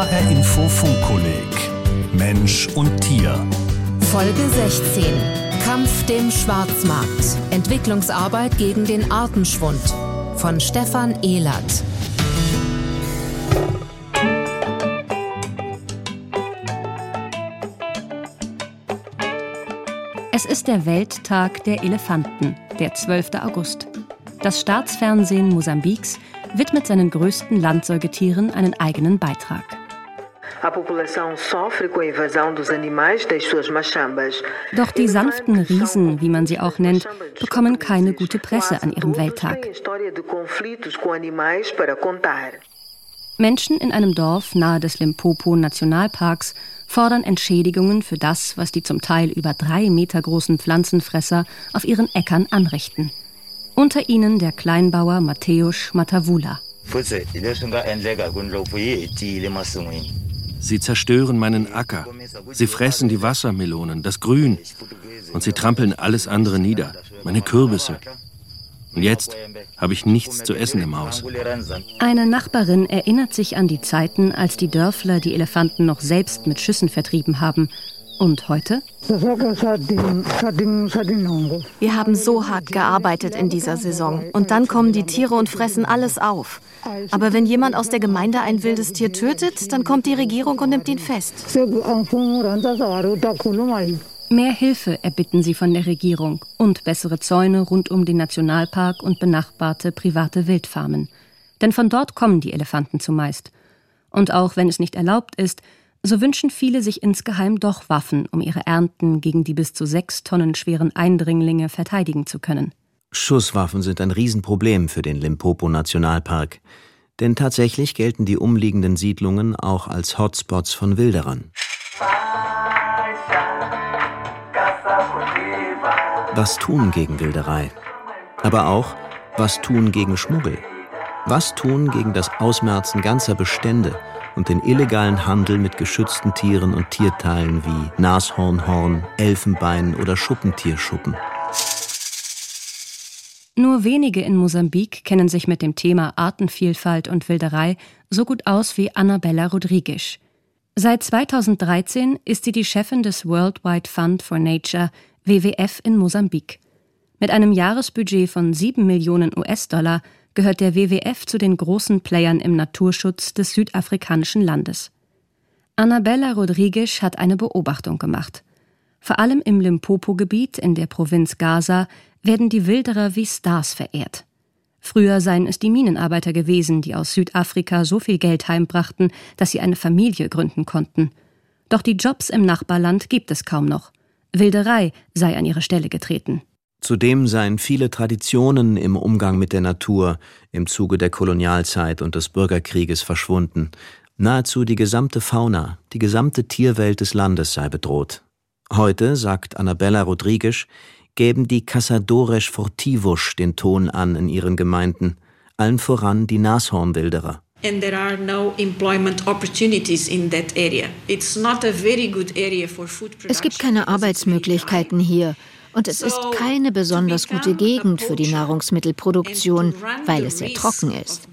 HR Info Funkkolleg Mensch und Tier. Folge 16. Kampf dem Schwarzmarkt. Entwicklungsarbeit gegen den Artenschwund. Von Stefan Ehlert. Es ist der Welttag der Elefanten, der 12. August. Das Staatsfernsehen Mosambiks widmet seinen größten Landsäugetieren einen eigenen Beitrag. Doch die sanften Riesen, wie man sie auch nennt, bekommen keine gute Presse an ihrem Welttag. Menschen in einem Dorf nahe des Limpopo Nationalparks fordern Entschädigungen für das, was die zum Teil über drei Meter großen Pflanzenfresser auf ihren Äckern anrichten. Unter ihnen der Kleinbauer Mateusz Matavula. Sie zerstören meinen Acker. Sie fressen die Wassermelonen, das Grün. Und sie trampeln alles andere nieder. Meine Kürbisse. Und jetzt habe ich nichts zu essen im Haus. Eine Nachbarin erinnert sich an die Zeiten, als die Dörfler die Elefanten noch selbst mit Schüssen vertrieben haben. Und heute? Wir haben so hart gearbeitet in dieser Saison. Und dann kommen die Tiere und fressen alles auf. Aber wenn jemand aus der Gemeinde ein wildes Tier tötet, dann kommt die Regierung und nimmt ihn fest. Mehr Hilfe erbitten sie von der Regierung und bessere Zäune rund um den Nationalpark und benachbarte private Wildfarmen. Denn von dort kommen die Elefanten zumeist. Und auch wenn es nicht erlaubt ist, so wünschen viele sich insgeheim doch Waffen, um ihre Ernten gegen die bis zu sechs Tonnen schweren Eindringlinge verteidigen zu können. Schusswaffen sind ein Riesenproblem für den Limpopo-Nationalpark. Denn tatsächlich gelten die umliegenden Siedlungen auch als Hotspots von Wilderern. Was tun gegen Wilderei? Aber auch, was tun gegen Schmuggel? Was tun gegen das Ausmerzen ganzer Bestände und den illegalen Handel mit geschützten Tieren und Tierteilen wie Nashornhorn, Elfenbein oder Schuppentierschuppen? Nur wenige in Mosambik kennen sich mit dem Thema Artenvielfalt und Wilderei so gut aus wie Annabella Rodriguez. Seit 2013 ist sie die Chefin des Worldwide Fund for Nature WWF in Mosambik. Mit einem Jahresbudget von 7 Millionen US-Dollar gehört der WWF zu den großen Playern im Naturschutz des südafrikanischen Landes. Annabella Rodriguez hat eine Beobachtung gemacht. Vor allem im Limpopo-Gebiet in der Provinz Gaza werden die Wilderer wie Stars verehrt. Früher seien es die Minenarbeiter gewesen, die aus Südafrika so viel Geld heimbrachten, dass sie eine Familie gründen konnten. Doch die Jobs im Nachbarland gibt es kaum noch. Wilderei sei an ihre Stelle getreten. Zudem seien viele Traditionen im Umgang mit der Natur im Zuge der Kolonialzeit und des Bürgerkrieges verschwunden. Nahezu die gesamte Fauna, die gesamte Tierwelt des Landes sei bedroht. Heute, sagt Annabella Rodriguez, gäben die Caçadores Fortivos den Ton an in ihren Gemeinden, allen voran die Nashornwilderer. And there are no employment opportunities in that area. It's not a very good area for food production. Es gibt keine Arbeitsmöglichkeiten hier. Und es ist keine besonders gute Gegend für die Nahrungsmittelproduktion, weil es sehr trocken ist.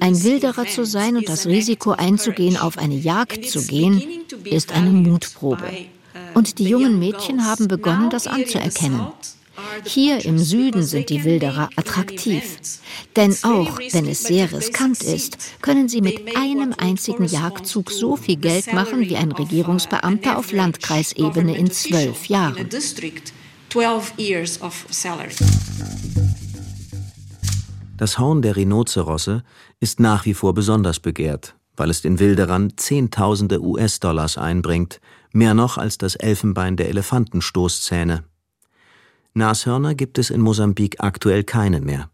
Ein Wilderer zu sein und das Risiko einzugehen, auf eine Jagd zu gehen, ist eine Mutprobe. Und die jungen Mädchen haben begonnen, das anzuerkennen. Hier im Süden sind die Wilderer attraktiv. Denn auch wenn es sehr riskant ist, können sie mit einem einzigen Jagdzug so viel Geld machen wie ein Regierungsbeamter auf Landkreisebene in zwölf Jahren. Das Horn der Rhinozerosse ist nach wie vor besonders begehrt, weil es den Wilderern Zehntausende US-Dollars einbringt, mehr noch als das Elfenbein der Elefantenstoßzähne. Nashörner gibt es in Mosambik aktuell keine mehr.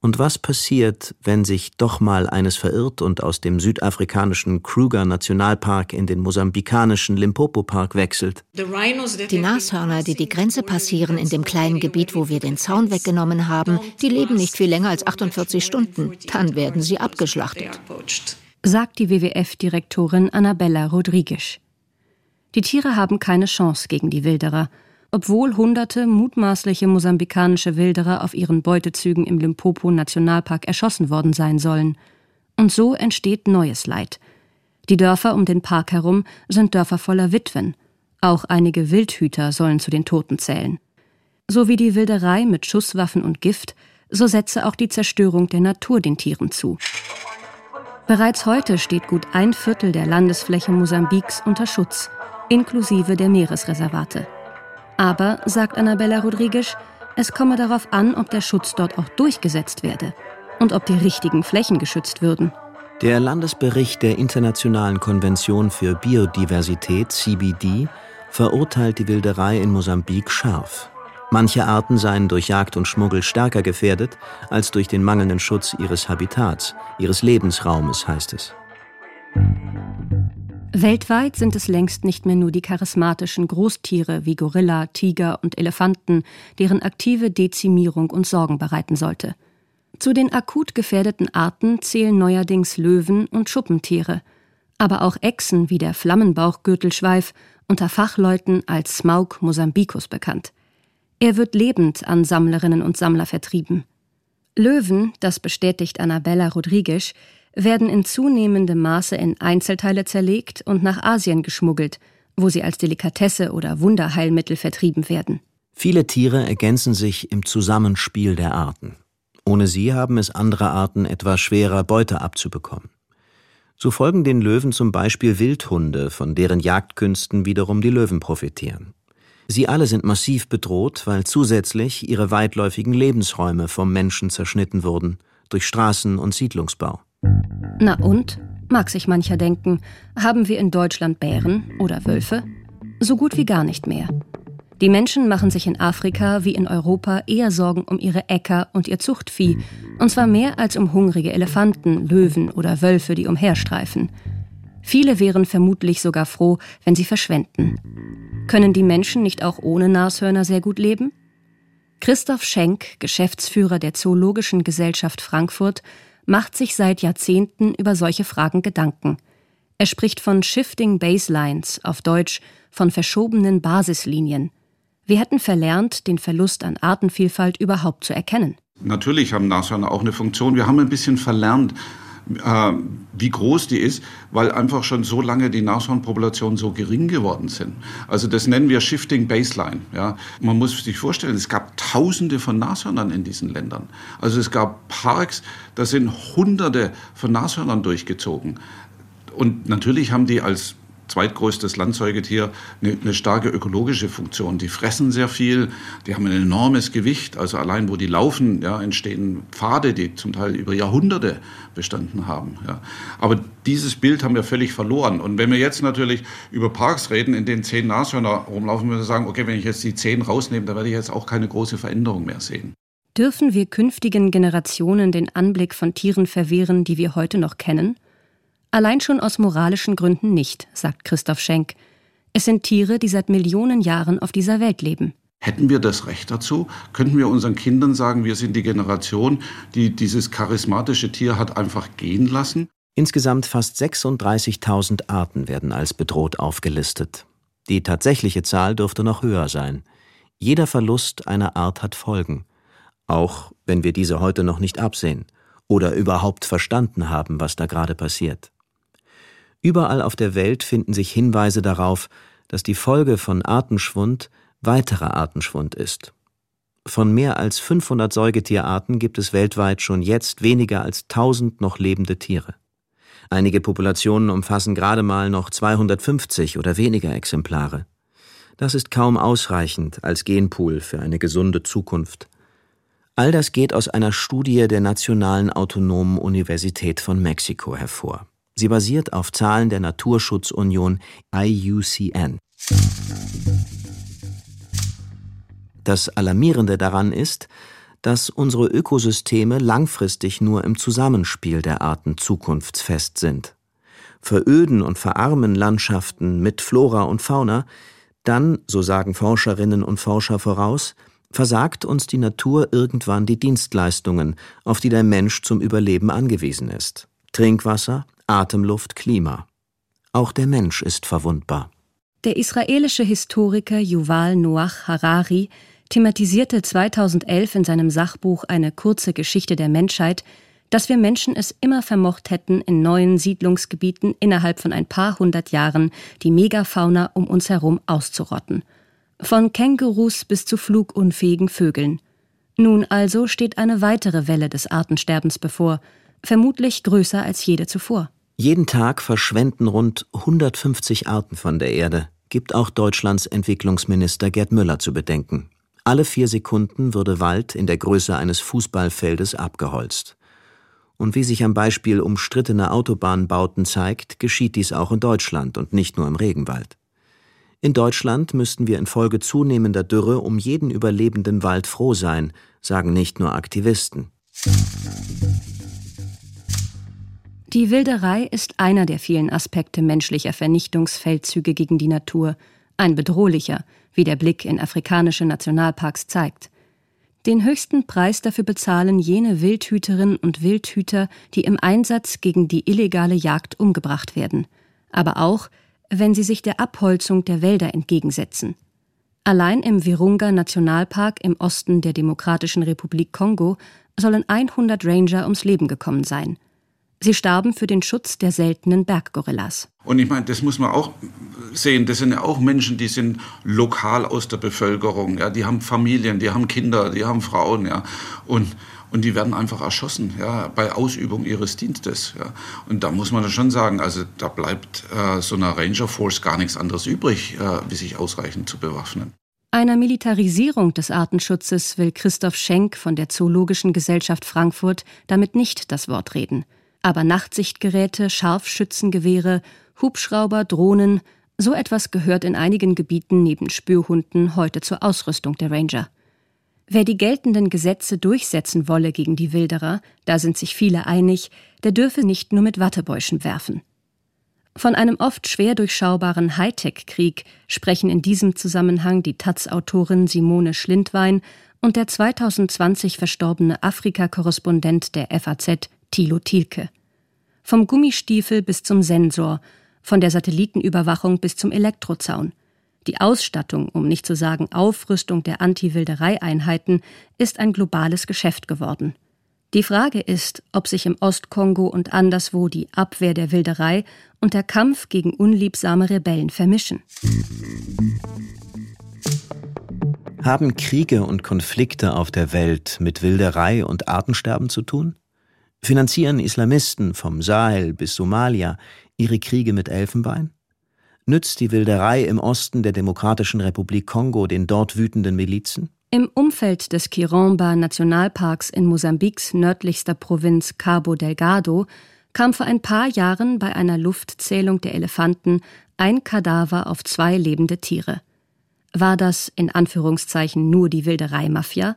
Und was passiert, wenn sich doch mal eines verirrt und aus dem südafrikanischen Kruger Nationalpark in den mosambikanischen Limpopo Park wechselt? Die Nashörner, die die Grenze passieren in dem kleinen Gebiet, wo wir den Zaun weggenommen haben, die leben nicht viel länger als 48 Stunden. Dann werden sie abgeschlachtet. Sagt die WWF-Direktorin Annabella Rodriguez. Die Tiere haben keine Chance gegen die Wilderer obwohl hunderte mutmaßliche mosambikanische Wilderer auf ihren Beutezügen im Limpopo Nationalpark erschossen worden sein sollen. Und so entsteht neues Leid. Die Dörfer um den Park herum sind Dörfer voller Witwen. Auch einige Wildhüter sollen zu den Toten zählen. So wie die Wilderei mit Schusswaffen und Gift, so setze auch die Zerstörung der Natur den Tieren zu. Bereits heute steht gut ein Viertel der Landesfläche Mosambiks unter Schutz, inklusive der Meeresreservate. Aber, sagt Annabella Rodriguez, es komme darauf an, ob der Schutz dort auch durchgesetzt werde und ob die richtigen Flächen geschützt würden. Der Landesbericht der Internationalen Konvention für Biodiversität, CBD, verurteilt die Wilderei in Mosambik scharf. Manche Arten seien durch Jagd und Schmuggel stärker gefährdet als durch den mangelnden Schutz ihres Habitats, ihres Lebensraumes, heißt es. Weltweit sind es längst nicht mehr nur die charismatischen Großtiere wie Gorilla, Tiger und Elefanten, deren aktive Dezimierung uns Sorgen bereiten sollte. Zu den akut gefährdeten Arten zählen neuerdings Löwen und Schuppentiere, aber auch Echsen wie der Flammenbauchgürtelschweif, unter Fachleuten als Smaug mosambicus bekannt. Er wird lebend an Sammlerinnen und Sammler vertrieben. Löwen, das bestätigt Annabella Rodriguez, werden in zunehmendem Maße in Einzelteile zerlegt und nach Asien geschmuggelt, wo sie als Delikatesse oder Wunderheilmittel vertrieben werden. Viele Tiere ergänzen sich im Zusammenspiel der Arten. Ohne sie haben es andere Arten etwas schwerer, Beute abzubekommen. So folgen den Löwen zum Beispiel Wildhunde, von deren Jagdkünsten wiederum die Löwen profitieren. Sie alle sind massiv bedroht, weil zusätzlich ihre weitläufigen Lebensräume vom Menschen zerschnitten wurden, durch Straßen und Siedlungsbau. Na und? Mag sich mancher denken, haben wir in Deutschland Bären oder Wölfe? So gut wie gar nicht mehr. Die Menschen machen sich in Afrika wie in Europa eher Sorgen um ihre Äcker und ihr Zuchtvieh, und zwar mehr als um hungrige Elefanten, Löwen oder Wölfe, die umherstreifen. Viele wären vermutlich sogar froh, wenn sie verschwenden. Können die Menschen nicht auch ohne Nashörner sehr gut leben? Christoph Schenk, Geschäftsführer der Zoologischen Gesellschaft Frankfurt, macht sich seit Jahrzehnten über solche Fragen Gedanken. Er spricht von Shifting Baselines, auf Deutsch von verschobenen Basislinien. Wir hätten verlernt, den Verlust an Artenvielfalt überhaupt zu erkennen. Natürlich haben Nashörner auch eine Funktion. Wir haben ein bisschen verlernt, äh, wie groß die ist, weil einfach schon so lange die Nashornpopulationen so gering geworden sind. Also das nennen wir Shifting Baseline. Ja. Man muss sich vorstellen, es gab Tausende von Nashörnern in diesen Ländern. Also es gab Parks, da sind Hunderte von Nashörnern durchgezogen. Und natürlich haben die als zweitgrößtes Landsäugetier eine, eine, starke ökologische Funktion. Die fressen sehr viel, die haben ein enormes Gewicht. Also allein wo die laufen, ja, entstehen Pfade, die zum Teil über Jahrhunderte bestanden haben. Ja. Aber dieses Bild haben wir völlig verloren. Und wenn wir jetzt natürlich über Parks reden, in denen zehn Nashörner rumlaufen, müssen wir sagen, okay, wenn ich jetzt die zehn rausnehme, dann werde ich jetzt auch keine große Veränderung mehr sehen. Dürfen wir künftigen Generationen den Anblick von Tieren verwehren, die wir heute noch kennen? Allein schon aus moralischen Gründen nicht, sagt Christoph Schenk. Es sind Tiere, die seit Millionen Jahren auf dieser Welt leben. Hätten wir das Recht dazu? Könnten wir unseren Kindern sagen, wir sind die Generation, die dieses charismatische Tier hat einfach gehen lassen? Insgesamt fast 36.000 Arten werden als bedroht aufgelistet. Die tatsächliche Zahl dürfte noch höher sein. Jeder Verlust einer Art hat Folgen, auch wenn wir diese heute noch nicht absehen oder überhaupt verstanden haben, was da gerade passiert. Überall auf der Welt finden sich Hinweise darauf, dass die Folge von Artenschwund weiterer Artenschwund ist. Von mehr als 500 Säugetierarten gibt es weltweit schon jetzt weniger als 1000 noch lebende Tiere. Einige Populationen umfassen gerade mal noch 250 oder weniger Exemplare. Das ist kaum ausreichend als Genpool für eine gesunde Zukunft. All das geht aus einer Studie der Nationalen Autonomen Universität von Mexiko hervor. Sie basiert auf Zahlen der Naturschutzunion IUCN. Das Alarmierende daran ist, dass unsere Ökosysteme langfristig nur im Zusammenspiel der Arten zukunftsfest sind. Veröden und verarmen Landschaften mit Flora und Fauna, dann, so sagen Forscherinnen und Forscher voraus, versagt uns die Natur irgendwann die Dienstleistungen, auf die der Mensch zum Überleben angewiesen ist. Trinkwasser, Atemluft, Klima. Auch der Mensch ist verwundbar. Der israelische Historiker Yuval Noach Harari thematisierte 2011 in seinem Sachbuch Eine kurze Geschichte der Menschheit dass wir Menschen es immer vermocht hätten, in neuen Siedlungsgebieten innerhalb von ein paar hundert Jahren die Megafauna um uns herum auszurotten. Von Kängurus bis zu flugunfähigen Vögeln. Nun also steht eine weitere Welle des Artensterbens bevor, vermutlich größer als jede zuvor. Jeden Tag verschwenden rund 150 Arten von der Erde, gibt auch Deutschlands Entwicklungsminister Gerd Müller zu bedenken. Alle vier Sekunden würde Wald in der Größe eines Fußballfeldes abgeholzt. Und wie sich am Beispiel umstrittener Autobahnbauten zeigt, geschieht dies auch in Deutschland und nicht nur im Regenwald. In Deutschland müssten wir infolge zunehmender Dürre um jeden überlebenden Wald froh sein, sagen nicht nur Aktivisten. Die Wilderei ist einer der vielen Aspekte menschlicher Vernichtungsfeldzüge gegen die Natur, ein bedrohlicher, wie der Blick in afrikanische Nationalparks zeigt. Den höchsten Preis dafür bezahlen jene Wildhüterinnen und Wildhüter, die im Einsatz gegen die illegale Jagd umgebracht werden, aber auch, wenn sie sich der Abholzung der Wälder entgegensetzen. Allein im Virunga Nationalpark im Osten der Demokratischen Republik Kongo sollen 100 Ranger ums Leben gekommen sein. Sie starben für den Schutz der seltenen Berggorillas. Und ich meine, das muss man auch sehen. Das sind ja auch Menschen, die sind lokal aus der Bevölkerung. Ja, die haben Familien, die haben Kinder, die haben Frauen. Ja, und und die werden einfach erschossen, ja, bei Ausübung ihres Dienstes. Ja. Und da muss man schon sagen, also da bleibt äh, so einer Ranger Force gar nichts anderes übrig, äh, wie sich ausreichend zu bewaffnen. Einer Militarisierung des Artenschutzes will Christoph Schenk von der Zoologischen Gesellschaft Frankfurt damit nicht das Wort reden aber Nachtsichtgeräte, Scharfschützengewehre, Hubschrauber, Drohnen, so etwas gehört in einigen Gebieten neben Spürhunden heute zur Ausrüstung der Ranger. Wer die geltenden Gesetze durchsetzen wolle gegen die Wilderer, da sind sich viele einig, der dürfe nicht nur mit Wattebäuschen werfen. Von einem oft schwer durchschaubaren Hightech-Krieg sprechen in diesem Zusammenhang die Taz-Autorin Simone Schlindwein und der 2020 verstorbene Afrika-Korrespondent der FAZ Thilo Thielke. Vom Gummistiefel bis zum Sensor, von der Satellitenüberwachung bis zum Elektrozaun. Die Ausstattung, um nicht zu sagen Aufrüstung der Anti-Wilderei-Einheiten, ist ein globales Geschäft geworden. Die Frage ist, ob sich im Ostkongo und anderswo die Abwehr der Wilderei und der Kampf gegen unliebsame Rebellen vermischen. Haben Kriege und Konflikte auf der Welt mit Wilderei und Artensterben zu tun? Finanzieren Islamisten vom Sahel bis Somalia ihre Kriege mit Elfenbein? Nützt die Wilderei im Osten der Demokratischen Republik Kongo den dort wütenden Milizen? Im Umfeld des Kiromba Nationalparks in Mosambiks nördlichster Provinz Cabo Delgado kam vor ein paar Jahren bei einer Luftzählung der Elefanten ein Kadaver auf zwei lebende Tiere. War das in Anführungszeichen nur die Wilderei-Mafia?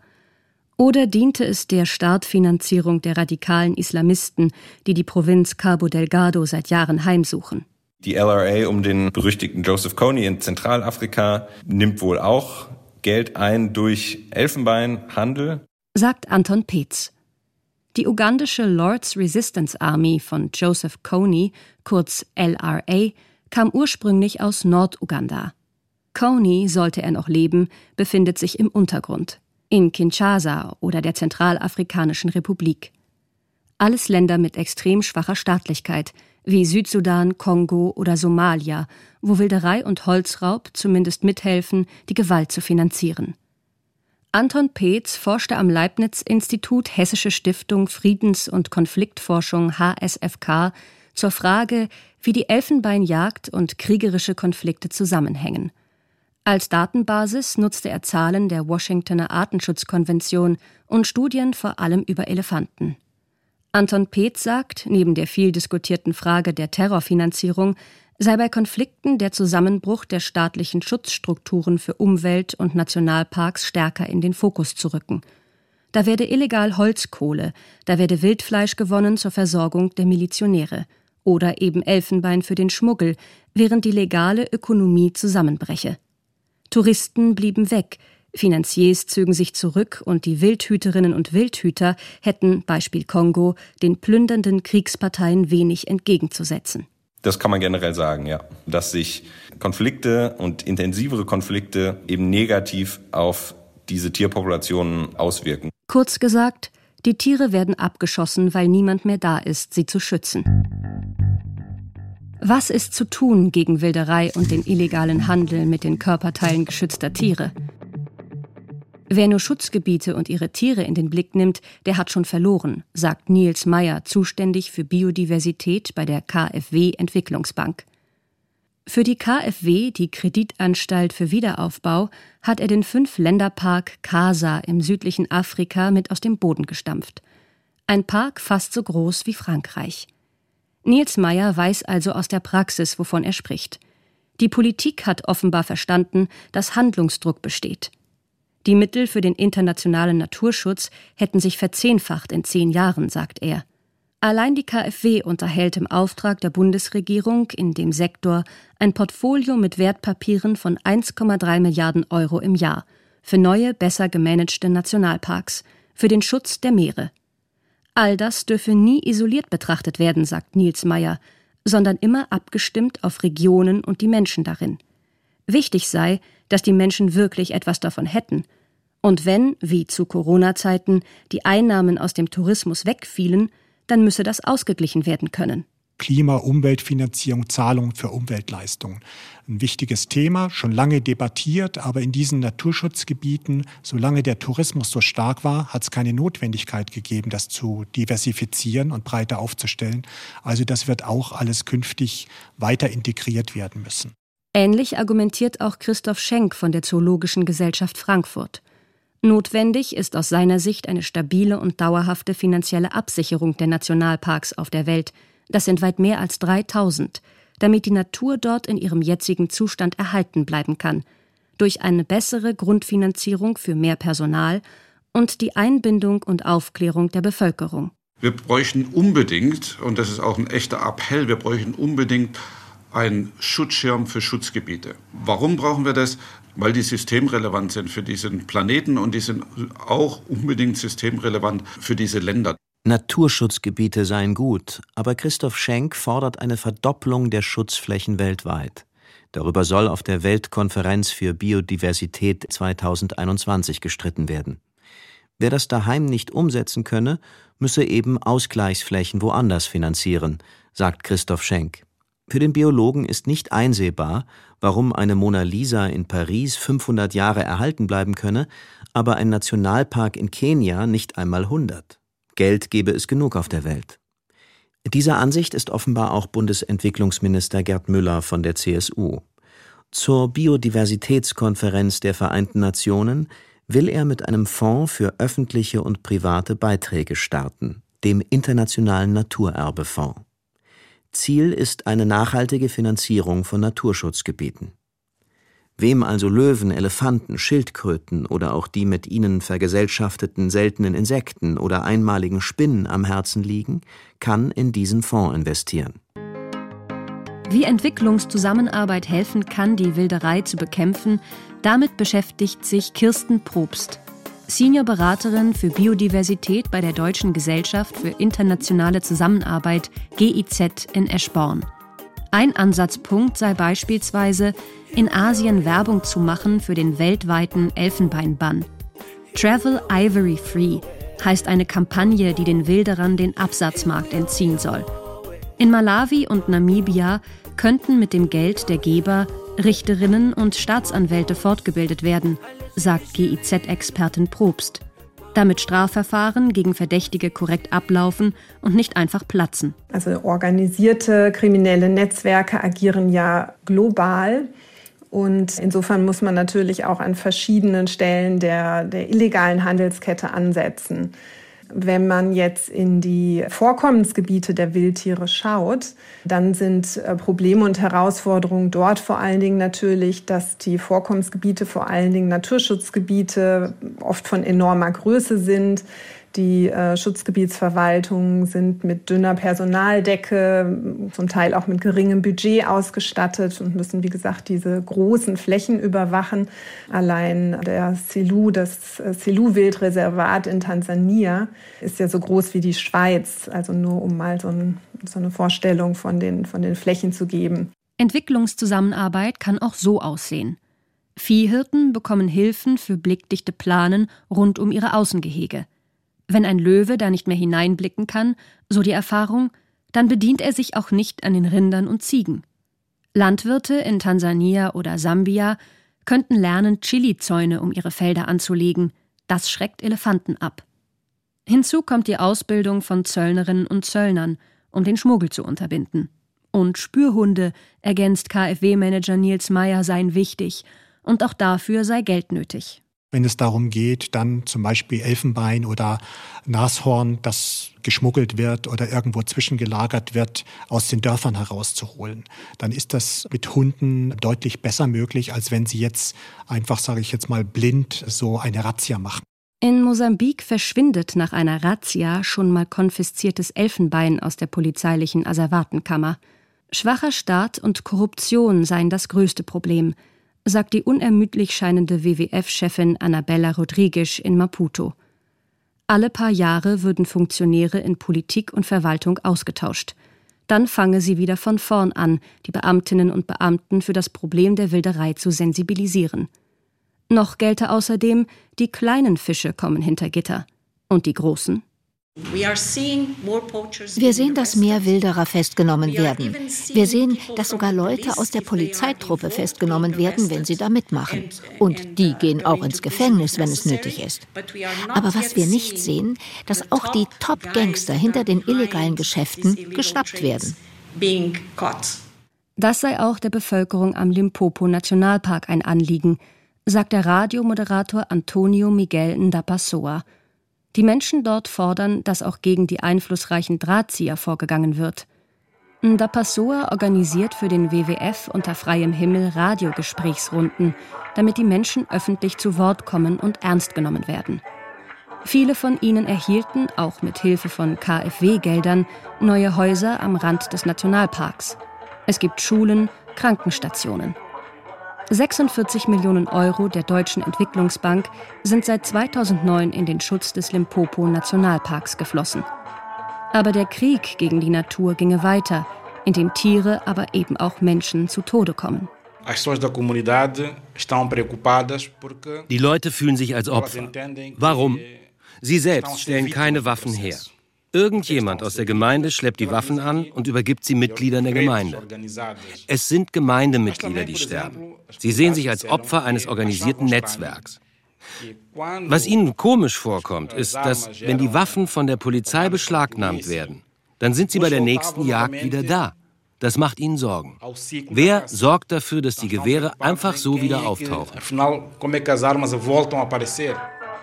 Oder diente es der Startfinanzierung der radikalen Islamisten, die die Provinz Cabo Delgado seit Jahren heimsuchen? Die LRA um den berüchtigten Joseph Kony in Zentralafrika nimmt wohl auch Geld ein durch Elfenbeinhandel, sagt Anton Peetz. Die ugandische Lords Resistance Army von Joseph Kony, kurz LRA, kam ursprünglich aus Norduganda. Kony, sollte er noch leben, befindet sich im Untergrund in Kinshasa oder der Zentralafrikanischen Republik. Alles Länder mit extrem schwacher Staatlichkeit, wie Südsudan, Kongo oder Somalia, wo Wilderei und Holzraub zumindest mithelfen, die Gewalt zu finanzieren. Anton Peetz forschte am Leibniz-Institut Hessische Stiftung Friedens- und Konfliktforschung HSFK zur Frage, wie die Elfenbeinjagd und kriegerische Konflikte zusammenhängen. Als Datenbasis nutzte er Zahlen der Washingtoner Artenschutzkonvention und Studien vor allem über Elefanten. Anton Peetz sagt, neben der viel diskutierten Frage der Terrorfinanzierung sei bei Konflikten der Zusammenbruch der staatlichen Schutzstrukturen für Umwelt und Nationalparks stärker in den Fokus zu rücken. Da werde illegal Holzkohle, da werde Wildfleisch gewonnen zur Versorgung der Milizionäre oder eben Elfenbein für den Schmuggel, während die legale Ökonomie zusammenbreche. Touristen blieben weg, Finanziers zögen sich zurück und die Wildhüterinnen und Wildhüter hätten, Beispiel Kongo, den plündernden Kriegsparteien wenig entgegenzusetzen. Das kann man generell sagen, ja. Dass sich Konflikte und intensivere Konflikte eben negativ auf diese Tierpopulationen auswirken. Kurz gesagt, Die Tiere werden abgeschossen, weil niemand mehr da ist, sie zu schützen. Was ist zu tun gegen Wilderei und den illegalen Handel mit den Körperteilen geschützter Tiere? Wer nur Schutzgebiete und ihre Tiere in den Blick nimmt, der hat schon verloren, sagt Niels Meyer, zuständig für Biodiversität bei der KfW Entwicklungsbank. Für die KfW, die Kreditanstalt für Wiederaufbau, hat er den Fünf-Länder-Park Casa im südlichen Afrika mit aus dem Boden gestampft. Ein Park fast so groß wie Frankreich. Niels Meyer weiß also aus der Praxis, wovon er spricht. Die Politik hat offenbar verstanden, dass Handlungsdruck besteht. Die Mittel für den internationalen Naturschutz hätten sich verzehnfacht in zehn Jahren, sagt er. Allein die KfW unterhält im Auftrag der Bundesregierung in dem Sektor ein Portfolio mit Wertpapieren von 1,3 Milliarden Euro im Jahr für neue, besser gemanagte Nationalparks, für den Schutz der Meere. All das dürfe nie isoliert betrachtet werden, sagt Niels Meyer, sondern immer abgestimmt auf Regionen und die Menschen darin. Wichtig sei, dass die Menschen wirklich etwas davon hätten. Und wenn, wie zu Corona-Zeiten, die Einnahmen aus dem Tourismus wegfielen, dann müsse das ausgeglichen werden können. Klima, Umweltfinanzierung, Zahlungen für Umweltleistungen. Ein wichtiges Thema, schon lange debattiert, aber in diesen Naturschutzgebieten, solange der Tourismus so stark war, hat es keine Notwendigkeit gegeben, das zu diversifizieren und breiter aufzustellen. Also das wird auch alles künftig weiter integriert werden müssen. Ähnlich argumentiert auch Christoph Schenk von der Zoologischen Gesellschaft Frankfurt. Notwendig ist aus seiner Sicht eine stabile und dauerhafte finanzielle Absicherung der Nationalparks auf der Welt. Das sind weit mehr als 3000, damit die Natur dort in ihrem jetzigen Zustand erhalten bleiben kann. Durch eine bessere Grundfinanzierung für mehr Personal und die Einbindung und Aufklärung der Bevölkerung. Wir bräuchten unbedingt, und das ist auch ein echter Appell, wir bräuchten unbedingt ein Schutzschirm für Schutzgebiete. Warum brauchen wir das? Weil die systemrelevant sind für diesen Planeten und die sind auch unbedingt systemrelevant für diese Länder. Naturschutzgebiete seien gut, aber Christoph Schenk fordert eine Verdopplung der Schutzflächen weltweit. Darüber soll auf der Weltkonferenz für Biodiversität 2021 gestritten werden. Wer das daheim nicht umsetzen könne, müsse eben Ausgleichsflächen woanders finanzieren, sagt Christoph Schenk. Für den Biologen ist nicht einsehbar, warum eine Mona Lisa in Paris 500 Jahre erhalten bleiben könne, aber ein Nationalpark in Kenia nicht einmal 100. Geld gebe es genug auf der Welt. Dieser Ansicht ist offenbar auch Bundesentwicklungsminister Gerd Müller von der CSU. Zur Biodiversitätskonferenz der Vereinten Nationen will er mit einem Fonds für öffentliche und private Beiträge starten, dem Internationalen Naturerbefonds. Ziel ist eine nachhaltige Finanzierung von Naturschutzgebieten. Wem also Löwen, Elefanten, Schildkröten oder auch die mit ihnen vergesellschafteten seltenen Insekten oder einmaligen Spinnen am Herzen liegen, kann in diesen Fonds investieren. Wie Entwicklungszusammenarbeit helfen kann, die Wilderei zu bekämpfen, damit beschäftigt sich Kirsten Probst. Senior-Beraterin für Biodiversität bei der Deutschen Gesellschaft für internationale Zusammenarbeit GIZ in Eschborn. Ein Ansatzpunkt sei beispielsweise, in Asien Werbung zu machen für den weltweiten Elfenbeinbann. Travel Ivory Free heißt eine Kampagne, die den Wilderern den Absatzmarkt entziehen soll. In Malawi und Namibia könnten mit dem Geld der Geber Richterinnen und Staatsanwälte fortgebildet werden, sagt GIZ-Expertin Probst, damit Strafverfahren gegen Verdächtige korrekt ablaufen und nicht einfach platzen. Also organisierte kriminelle Netzwerke agieren ja global. Und insofern muss man natürlich auch an verschiedenen Stellen der, der illegalen Handelskette ansetzen. Wenn man jetzt in die Vorkommensgebiete der Wildtiere schaut, dann sind äh, Probleme und Herausforderungen dort vor allen Dingen natürlich, dass die Vorkommensgebiete vor allen Dingen Naturschutzgebiete oft von enormer Größe sind, die äh, Schutzgebietsverwaltungen sind mit dünner Personaldecke, zum Teil auch mit geringem Budget ausgestattet und müssen, wie gesagt, diese großen Flächen überwachen. Allein der Selu, das äh, Selu-Wildreservat in Tansania, ist ja so groß wie die Schweiz. Also nur um mal so, ein, so eine Vorstellung von den, von den Flächen zu geben. Entwicklungszusammenarbeit kann auch so aussehen. Viehhirten bekommen Hilfen für blickdichte Planen rund um ihre Außengehege. Wenn ein Löwe da nicht mehr hineinblicken kann, so die Erfahrung, dann bedient er sich auch nicht an den Rindern und Ziegen. Landwirte in Tansania oder Sambia könnten lernen, Chilizäune um ihre Felder anzulegen. Das schreckt Elefanten ab. Hinzu kommt die Ausbildung von Zöllnerinnen und Zöllnern, um den Schmuggel zu unterbinden. Und Spürhunde, ergänzt KfW-Manager Nils Meyer, seien wichtig. Und auch dafür sei Geld nötig wenn es darum geht, dann zum Beispiel Elfenbein oder Nashorn, das geschmuggelt wird oder irgendwo zwischengelagert wird, aus den Dörfern herauszuholen. Dann ist das mit Hunden deutlich besser möglich, als wenn sie jetzt einfach, sage ich jetzt mal, blind so eine Razzia machen. In Mosambik verschwindet nach einer Razzia schon mal konfisziertes Elfenbein aus der polizeilichen Asservatenkammer. Schwacher Staat und Korruption seien das größte Problem – sagt die unermüdlich scheinende WWF-Chefin Annabella Rodriguez in Maputo. Alle paar Jahre würden Funktionäre in Politik und Verwaltung ausgetauscht. Dann fange sie wieder von vorn an, die Beamtinnen und Beamten für das Problem der Wilderei zu sensibilisieren. Noch gelte außerdem, die kleinen Fische kommen hinter Gitter und die großen wir sehen, dass mehr Wilderer festgenommen werden. Wir sehen, dass sogar Leute aus der Polizeitruppe festgenommen werden, wenn sie da mitmachen. Und die gehen auch ins Gefängnis, wenn es nötig ist. Aber was wir nicht sehen, dass auch die Top-Gangster hinter den illegalen Geschäften geschnappt werden. Das sei auch der Bevölkerung am Limpopo-Nationalpark ein Anliegen, sagt der Radiomoderator Antonio Miguel Ndapassoa. Die Menschen dort fordern, dass auch gegen die einflussreichen Drahtzieher vorgegangen wird. Ndapassoa organisiert für den WWF unter freiem Himmel Radiogesprächsrunden, damit die Menschen öffentlich zu Wort kommen und ernst genommen werden. Viele von ihnen erhielten, auch mit Hilfe von KfW-Geldern, neue Häuser am Rand des Nationalparks. Es gibt Schulen, Krankenstationen. 46 Millionen Euro der Deutschen Entwicklungsbank sind seit 2009 in den Schutz des Limpopo-Nationalparks geflossen. Aber der Krieg gegen die Natur ginge weiter, in dem Tiere, aber eben auch Menschen zu Tode kommen. Die Leute fühlen sich als Opfer. Warum? Sie selbst stellen keine Waffen her. Irgendjemand aus der Gemeinde schleppt die Waffen an und übergibt sie Mitgliedern der Gemeinde. Es sind Gemeindemitglieder, die sterben. Sie sehen sich als Opfer eines organisierten Netzwerks. Was ihnen komisch vorkommt, ist, dass wenn die Waffen von der Polizei beschlagnahmt werden, dann sind sie bei der nächsten Jagd wieder da. Das macht ihnen Sorgen. Wer sorgt dafür, dass die Gewehre einfach so wieder auftauchen?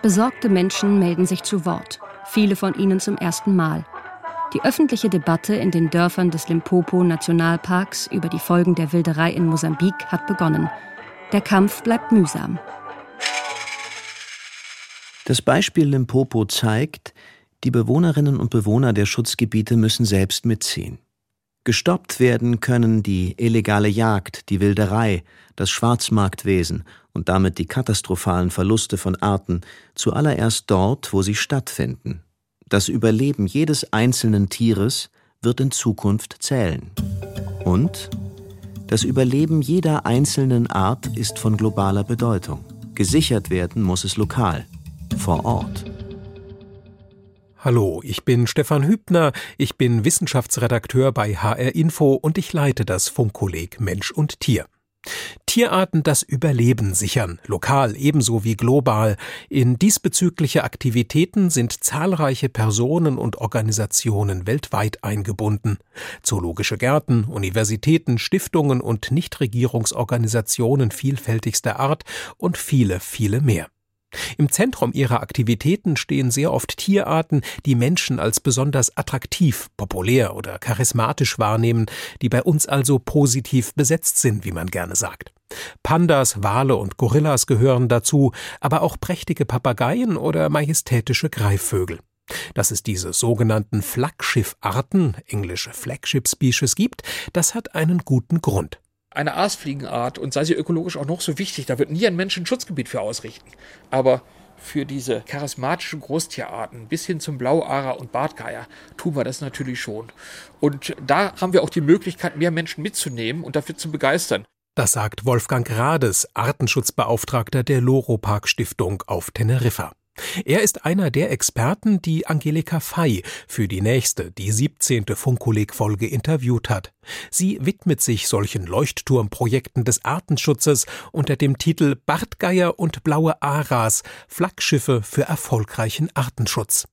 Besorgte Menschen melden sich zu Wort viele von ihnen zum ersten Mal. Die öffentliche Debatte in den Dörfern des Limpopo-Nationalparks über die Folgen der Wilderei in Mosambik hat begonnen. Der Kampf bleibt mühsam. Das Beispiel Limpopo zeigt, die Bewohnerinnen und Bewohner der Schutzgebiete müssen selbst mitziehen. Gestoppt werden können die illegale Jagd, die Wilderei, das Schwarzmarktwesen und damit die katastrophalen Verluste von Arten zuallererst dort, wo sie stattfinden. Das Überleben jedes einzelnen Tieres wird in Zukunft zählen. Und das Überleben jeder einzelnen Art ist von globaler Bedeutung. Gesichert werden muss es lokal, vor Ort. Hallo, ich bin Stefan Hübner, ich bin Wissenschaftsredakteur bei HR Info und ich leite das Funkkolleg Mensch und Tier. Tierarten das Überleben sichern, lokal ebenso wie global. In diesbezügliche Aktivitäten sind zahlreiche Personen und Organisationen weltweit eingebunden. Zoologische Gärten, Universitäten, Stiftungen und Nichtregierungsorganisationen vielfältigster Art und viele, viele mehr. Im Zentrum ihrer Aktivitäten stehen sehr oft Tierarten, die Menschen als besonders attraktiv, populär oder charismatisch wahrnehmen, die bei uns also positiv besetzt sind, wie man gerne sagt. Pandas, Wale und Gorillas gehören dazu, aber auch prächtige Papageien oder majestätische Greifvögel. Dass es diese sogenannten Flaggschiffarten, englische Flagship Species gibt, das hat einen guten Grund eine Aasfliegenart und sei sie ökologisch auch noch so wichtig, da wird nie ein Mensch ein Schutzgebiet für ausrichten. Aber für diese charismatischen Großtierarten bis hin zum Blauarer und Bartgeier tun wir das natürlich schon. Und da haben wir auch die Möglichkeit, mehr Menschen mitzunehmen und dafür zu begeistern. Das sagt Wolfgang Rades, Artenschutzbeauftragter der Loro Park Stiftung auf Teneriffa. Er ist einer der Experten, die Angelika Fey für die nächste, die 17. Funkkolleg-Folge interviewt hat. Sie widmet sich solchen Leuchtturmprojekten des Artenschutzes unter dem Titel Bartgeier und blaue Aras, Flaggschiffe für erfolgreichen Artenschutz.